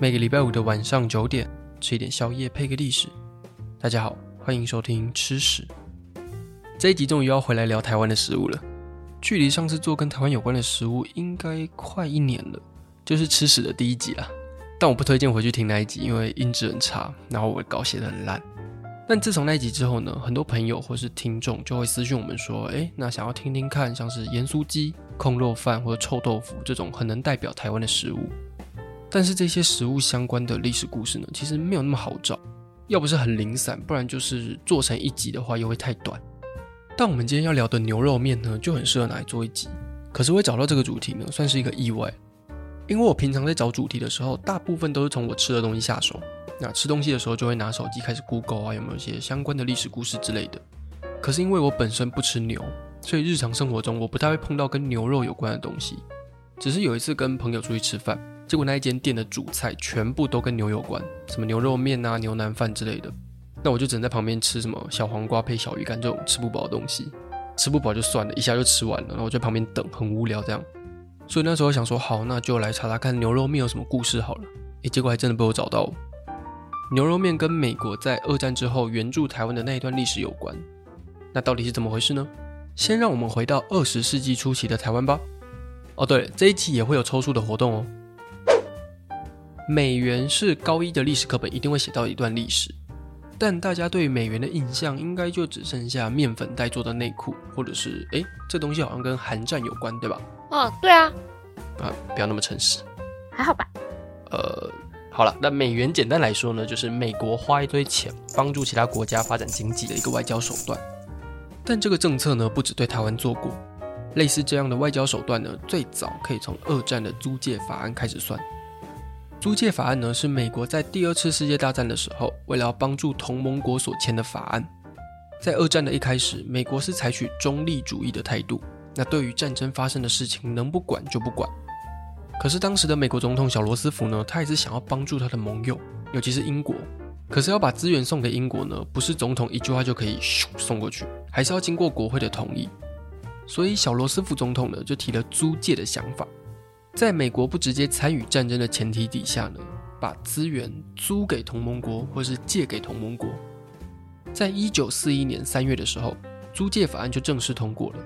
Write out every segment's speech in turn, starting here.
每个礼拜五的晚上九点，吃一点宵夜配个历史。大家好，欢迎收听吃屎。这一集终于要回来聊台湾的食物了。距离上次做跟台湾有关的食物应该快一年了，就是吃屎的第一集啦。但我不推荐回去听那一集，因为音质很差，然后我稿写得很烂。但自从那一集之后呢，很多朋友或是听众就会私讯我们说，哎，那想要听听看，像是盐酥鸡、控肉饭或者臭豆腐这种很能代表台湾的食物。但是这些食物相关的历史故事呢，其实没有那么好找，要不是很零散，不然就是做成一集的话又会太短。但我们今天要聊的牛肉面呢，就很适合拿来做一集。可是会找到这个主题呢，算是一个意外，因为我平常在找主题的时候，大部分都是从我吃的东西下手。那吃东西的时候就会拿手机开始 Google 啊，有没有一些相关的历史故事之类的。可是因为我本身不吃牛，所以日常生活中我不太会碰到跟牛肉有关的东西。只是有一次跟朋友出去吃饭。结果那一间店的主菜全部都跟牛有关，什么牛肉面啊、牛腩饭之类的。那我就只能在旁边吃什么小黄瓜配小鱼干这种吃不饱的东西，吃不饱就算了，一下就吃完了。然后我在旁边等，很无聊这样。所以那时候想说，好，那就来查查看牛肉面有什么故事好了。诶，结果还真的被我找到。牛肉面跟美国在二战之后援助台湾的那一段历史有关。那到底是怎么回事呢？先让我们回到二十世纪初期的台湾吧。哦，对，这一期也会有抽书的活动哦。美元是高一的历史课本一定会写到一段历史，但大家对美元的印象应该就只剩下面粉袋做的内裤，或者是哎，这东西好像跟韩战有关，对吧？哦，对啊。啊，不要那么诚实。还好吧。呃，好了，那美元简单来说呢，就是美国花一堆钱帮助其他国家发展经济的一个外交手段。但这个政策呢，不只对台湾做过，类似这样的外交手段呢，最早可以从二战的租借法案开始算。租借法案呢，是美国在第二次世界大战的时候，为了要帮助同盟国所签的法案。在二战的一开始，美国是采取中立主义的态度，那对于战争发生的事情，能不管就不管。可是当时的美国总统小罗斯福呢，他也是想要帮助他的盟友，尤其是英国。可是要把资源送给英国呢，不是总统一句话就可以送过去，还是要经过国会的同意。所以小罗斯福总统呢，就提了租借的想法。在美国不直接参与战争的前提底下呢，把资源租给同盟国或是借给同盟国。在一九四一年三月的时候，租借法案就正式通过了。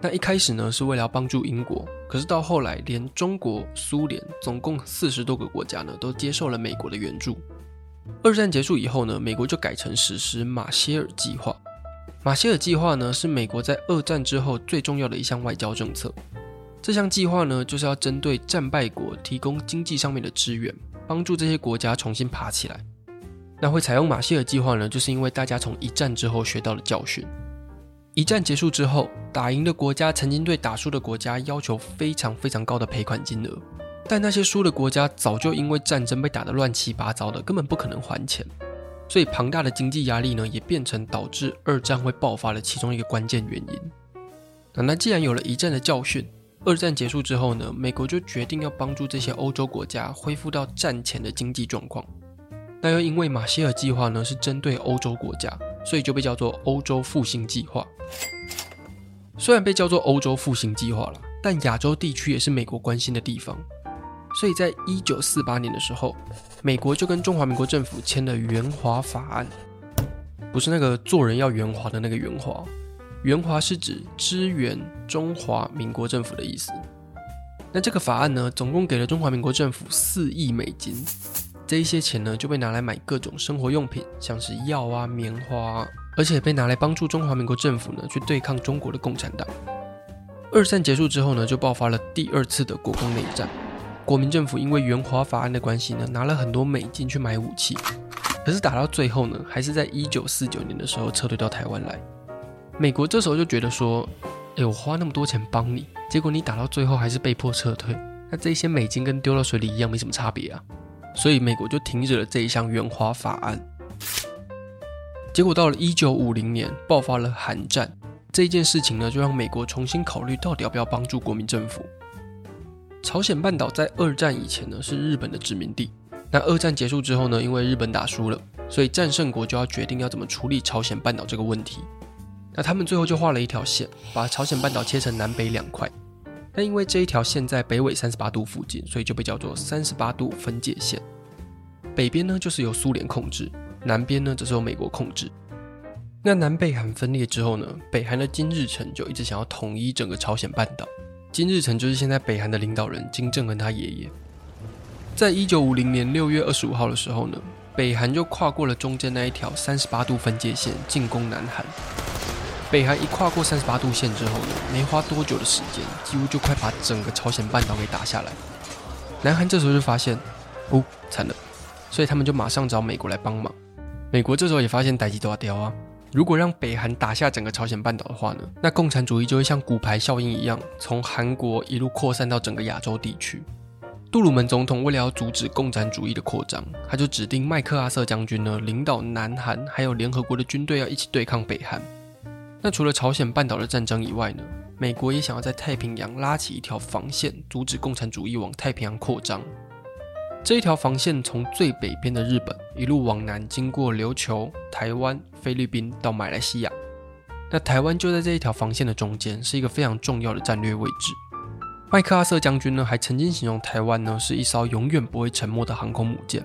那一开始呢，是为了要帮助英国，可是到后来，连中国、苏联总共四十多个国家呢，都接受了美国的援助。二战结束以后呢，美国就改成实施马歇尔计划。马歇尔计划呢，是美国在二战之后最重要的一项外交政策。这项计划呢，就是要针对战败国提供经济上面的支援，帮助这些国家重新爬起来。那会采用马歇尔计划呢，就是因为大家从一战之后学到了教训。一战结束之后，打赢的国家曾经对打输的国家要求非常非常高的赔款金额，但那些输的国家早就因为战争被打得乱七八糟的，根本不可能还钱。所以庞大的经济压力呢，也变成导致二战会爆发的其中一个关键原因。那那既然有了一战的教训，二战结束之后呢，美国就决定要帮助这些欧洲国家恢复到战前的经济状况。那又因为马歇尔计划呢是针对欧洲国家，所以就被叫做欧洲复兴计划。虽然被叫做欧洲复兴计划了，但亚洲地区也是美国关心的地方。所以在一九四八年的时候，美国就跟中华民国政府签了援华法案，不是那个做人要圆滑的那个圆滑。援华是指支援中华民国政府的意思。那这个法案呢，总共给了中华民国政府四亿美金。这一些钱呢，就被拿来买各种生活用品，像是药啊、棉花，而且被拿来帮助中华民国政府呢，去对抗中国的共产党。二战结束之后呢，就爆发了第二次的国共内战。国民政府因为援华法案的关系呢，拿了很多美金去买武器，可是打到最后呢，还是在一九四九年的时候撤退到台湾来。美国这时候就觉得说，哎，我花那么多钱帮你，结果你打到最后还是被迫撤退，那这些美金跟丢到水里一样，没什么差别啊。所以美国就停止了这一项援华法案。结果到了一九五零年，爆发了韩战，这一件事情呢，就让美国重新考虑到底要不要帮助国民政府。朝鲜半岛在二战以前呢，是日本的殖民地，那二战结束之后呢，因为日本打输了，所以战胜国就要决定要怎么处理朝鲜半岛这个问题。那他们最后就画了一条线，把朝鲜半岛切成南北两块。但因为这一条线在北纬三十八度附近，所以就被叫做三十八度分界线。北边呢就是由苏联控制，南边呢则是由美国控制。那南北韩分裂之后呢，北韩的金日成就一直想要统一整个朝鲜半岛。金日成就是现在北韩的领导人金正恩他爷爷。在一九五零年六月二十五号的时候呢，北韩就跨过了中间那一条三十八度分界线，进攻南韩。北韩一跨过三十八度线之后呢，没花多久的时间，几乎就快把整个朝鲜半岛给打下来。南韩这时候就发现，哦，惨了，所以他们就马上找美国来帮忙。美国这时候也发现代志大条啊。如果让北韩打下整个朝鲜半岛的话呢，那共产主义就会像骨牌效应一样，从韩国一路扩散到整个亚洲地区。杜鲁门总统为了要阻止共产主义的扩张，他就指定麦克阿瑟将军呢领导南韩还有联合国的军队要一起对抗北韩。那除了朝鲜半岛的战争以外呢，美国也想要在太平洋拉起一条防线，阻止共产主义往太平洋扩张。这一条防线从最北边的日本一路往南，经过琉球、台湾、菲律宾到马来西亚。那台湾就在这一条防线的中间，是一个非常重要的战略位置。麦克阿瑟将军呢，还曾经形容台湾呢是一艘永远不会沉没的航空母舰。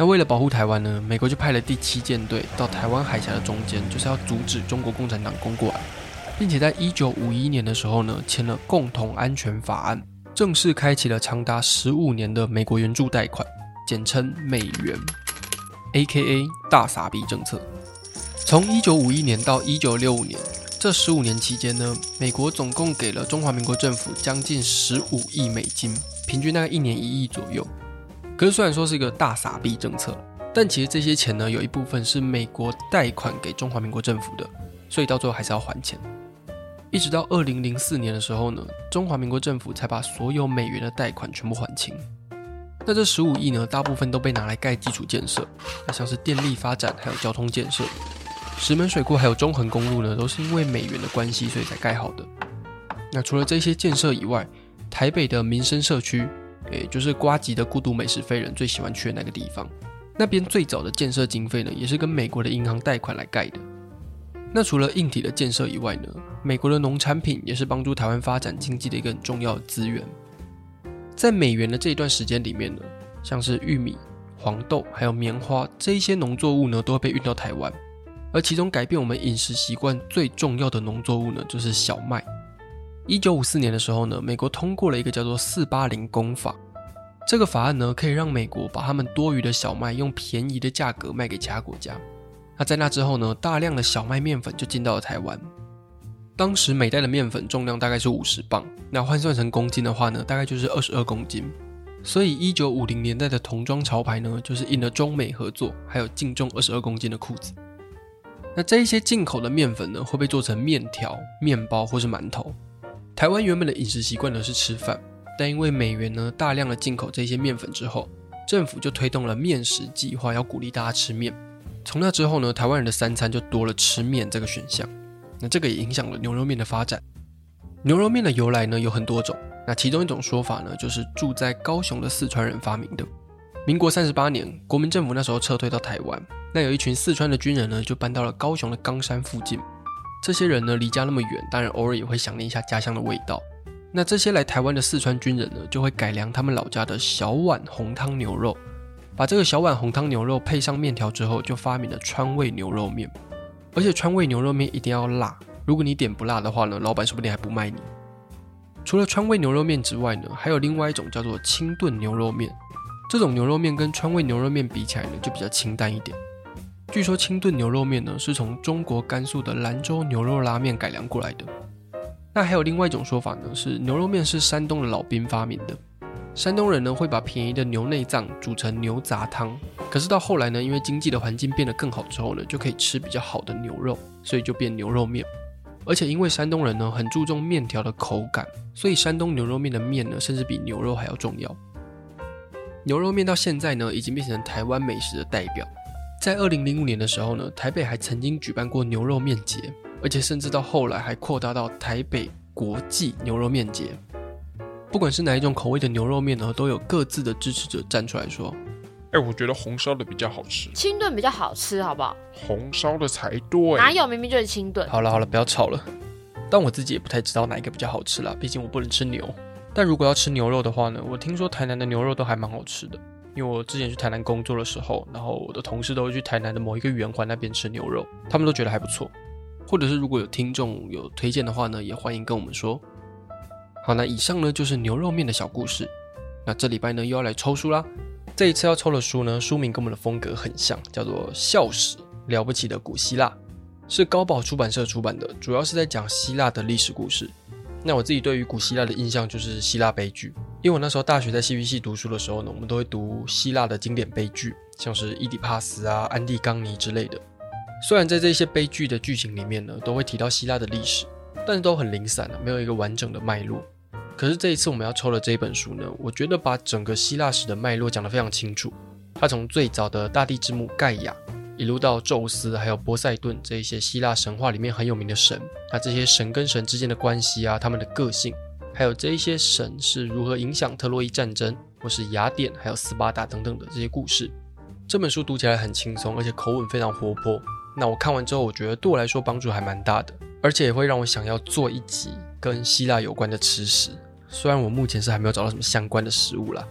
那为了保护台湾呢，美国就派了第七舰队到台湾海峡的中间，就是要阻止中国共产党攻过来，并且在一九五一年的时候呢，签了《共同安全法案》。正式开启了长达十五年的美国援助贷款，简称美元，A.K.A. 大傻逼政策。从一九五一年到一九六五年这十五年期间呢，美国总共给了中华民国政府将近十五亿美金，平均大概一年一亿左右。可是虽然说是一个大傻币政策，但其实这些钱呢，有一部分是美国贷款给中华民国政府的，所以到最后还是要还钱。一直到二零零四年的时候呢，中华民国政府才把所有美元的贷款全部还清。那这十五亿呢，大部分都被拿来盖基础建设，那像是电力发展，还有交通建设，石门水库还有中横公路呢，都是因为美元的关系，所以才盖好的。那除了这些建设以外，台北的民生社区，也就是瓜吉的孤独美食废人最喜欢去的那个地方，那边最早的建设经费呢，也是跟美国的银行贷款来盖的。那除了硬体的建设以外呢，美国的农产品也是帮助台湾发展经济的一个很重要的资源。在美元的这一段时间里面呢，像是玉米、黄豆还有棉花这一些农作物呢，都会被运到台湾。而其中改变我们饮食习惯最重要的农作物呢，就是小麦。一九五四年的时候呢，美国通过了一个叫做“四八零公法”，这个法案呢，可以让美国把他们多余的小麦用便宜的价格卖给其他国家。那在那之后呢，大量的小麦面粉就进到了台湾。当时每袋的面粉重量大概是五十磅，那换算成公斤的话呢，大概就是二十二公斤。所以一九五零年代的童装潮牌呢，就是印了中美合作，还有净重二十二公斤的裤子。那这一些进口的面粉呢，会被做成面条、面包或是馒头。台湾原本的饮食习惯呢是吃饭，但因为美元呢大量的进口这些面粉之后，政府就推动了面食计划，要鼓励大家吃面。从那之后呢，台湾人的三餐就多了吃面这个选项。那这个也影响了牛肉面的发展。牛肉面的由来呢有很多种。那其中一种说法呢，就是住在高雄的四川人发明的。民国三十八年，国民政府那时候撤退到台湾，那有一群四川的军人呢，就搬到了高雄的冈山附近。这些人呢离家那么远，当然偶尔也会想念一下家乡的味道。那这些来台湾的四川军人呢，就会改良他们老家的小碗红汤牛肉。把这个小碗红汤牛肉配上面条之后，就发明了川味牛肉面。而且川味牛肉面一定要辣，如果你点不辣的话呢，老板说不定还不卖你。除了川味牛肉面之外呢，还有另外一种叫做清炖牛肉面。这种牛肉面跟川味牛肉面比起来呢，就比较清淡一点。据说清炖牛肉面呢，是从中国甘肃的兰州牛肉拉面改良过来的。那还有另外一种说法呢，是牛肉面是山东的老兵发明的。山东人呢会把便宜的牛内脏煮成牛杂汤，可是到后来呢，因为经济的环境变得更好之后呢，就可以吃比较好的牛肉，所以就变牛肉面。而且因为山东人呢很注重面条的口感，所以山东牛肉面的面呢甚至比牛肉还要重要。牛肉面到现在呢已经变成台湾美食的代表。在二零零五年的时候呢，台北还曾经举办过牛肉面节，而且甚至到后来还扩大到台北国际牛肉面节。不管是哪一种口味的牛肉面呢，都有各自的支持者站出来说：“哎、欸，我觉得红烧的比较好吃，清炖比较好吃，好不好？红烧的才对，哪有？明明就是清炖。”好了好了，不要吵了。但我自己也不太知道哪一个比较好吃啦，毕竟我不能吃牛。但如果要吃牛肉的话呢，我听说台南的牛肉都还蛮好吃的，因为我之前去台南工作的时候，然后我的同事都会去台南的某一个圆环那边吃牛肉，他们都觉得还不错。或者是如果有听众有推荐的话呢，也欢迎跟我们说。好，那以上呢就是牛肉面的小故事。那这礼拜呢又要来抽书啦。这一次要抽的书呢，书名跟我们的风格很像，叫做《校史：了不起的古希腊》，是高宝出版社出版的，主要是在讲希腊的历史故事。那我自己对于古希腊的印象就是希腊悲剧，因为我那时候大学在戏剧系读书的时候呢，我们都会读希腊的经典悲剧，像是伊底帕斯啊、安蒂冈尼之类的。虽然在这些悲剧的剧情里面呢，都会提到希腊的历史，但是都很零散啊，没有一个完整的脉络。可是这一次我们要抽的这一本书呢，我觉得把整个希腊史的脉络讲得非常清楚。它从最早的大地之母盖亚，一路到宙斯还有波塞顿这一些希腊神话里面很有名的神，那这些神跟神之间的关系啊，他们的个性，还有这一些神是如何影响特洛伊战争，或是雅典还有斯巴达等等的这些故事。这本书读起来很轻松，而且口吻非常活泼。那我看完之后，我觉得对我来说帮助还蛮大的，而且也会让我想要做一集跟希腊有关的吃食。虽然我目前是还没有找到什么相关的食物啦。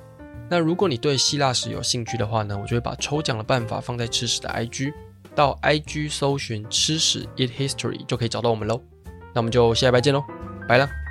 那如果你对希腊史有兴趣的话呢，我就会把抽奖的办法放在吃屎的 IG，到 IG 搜寻吃屎 Eat History 就可以找到我们喽。那我们就下礼拜见喽，拜了。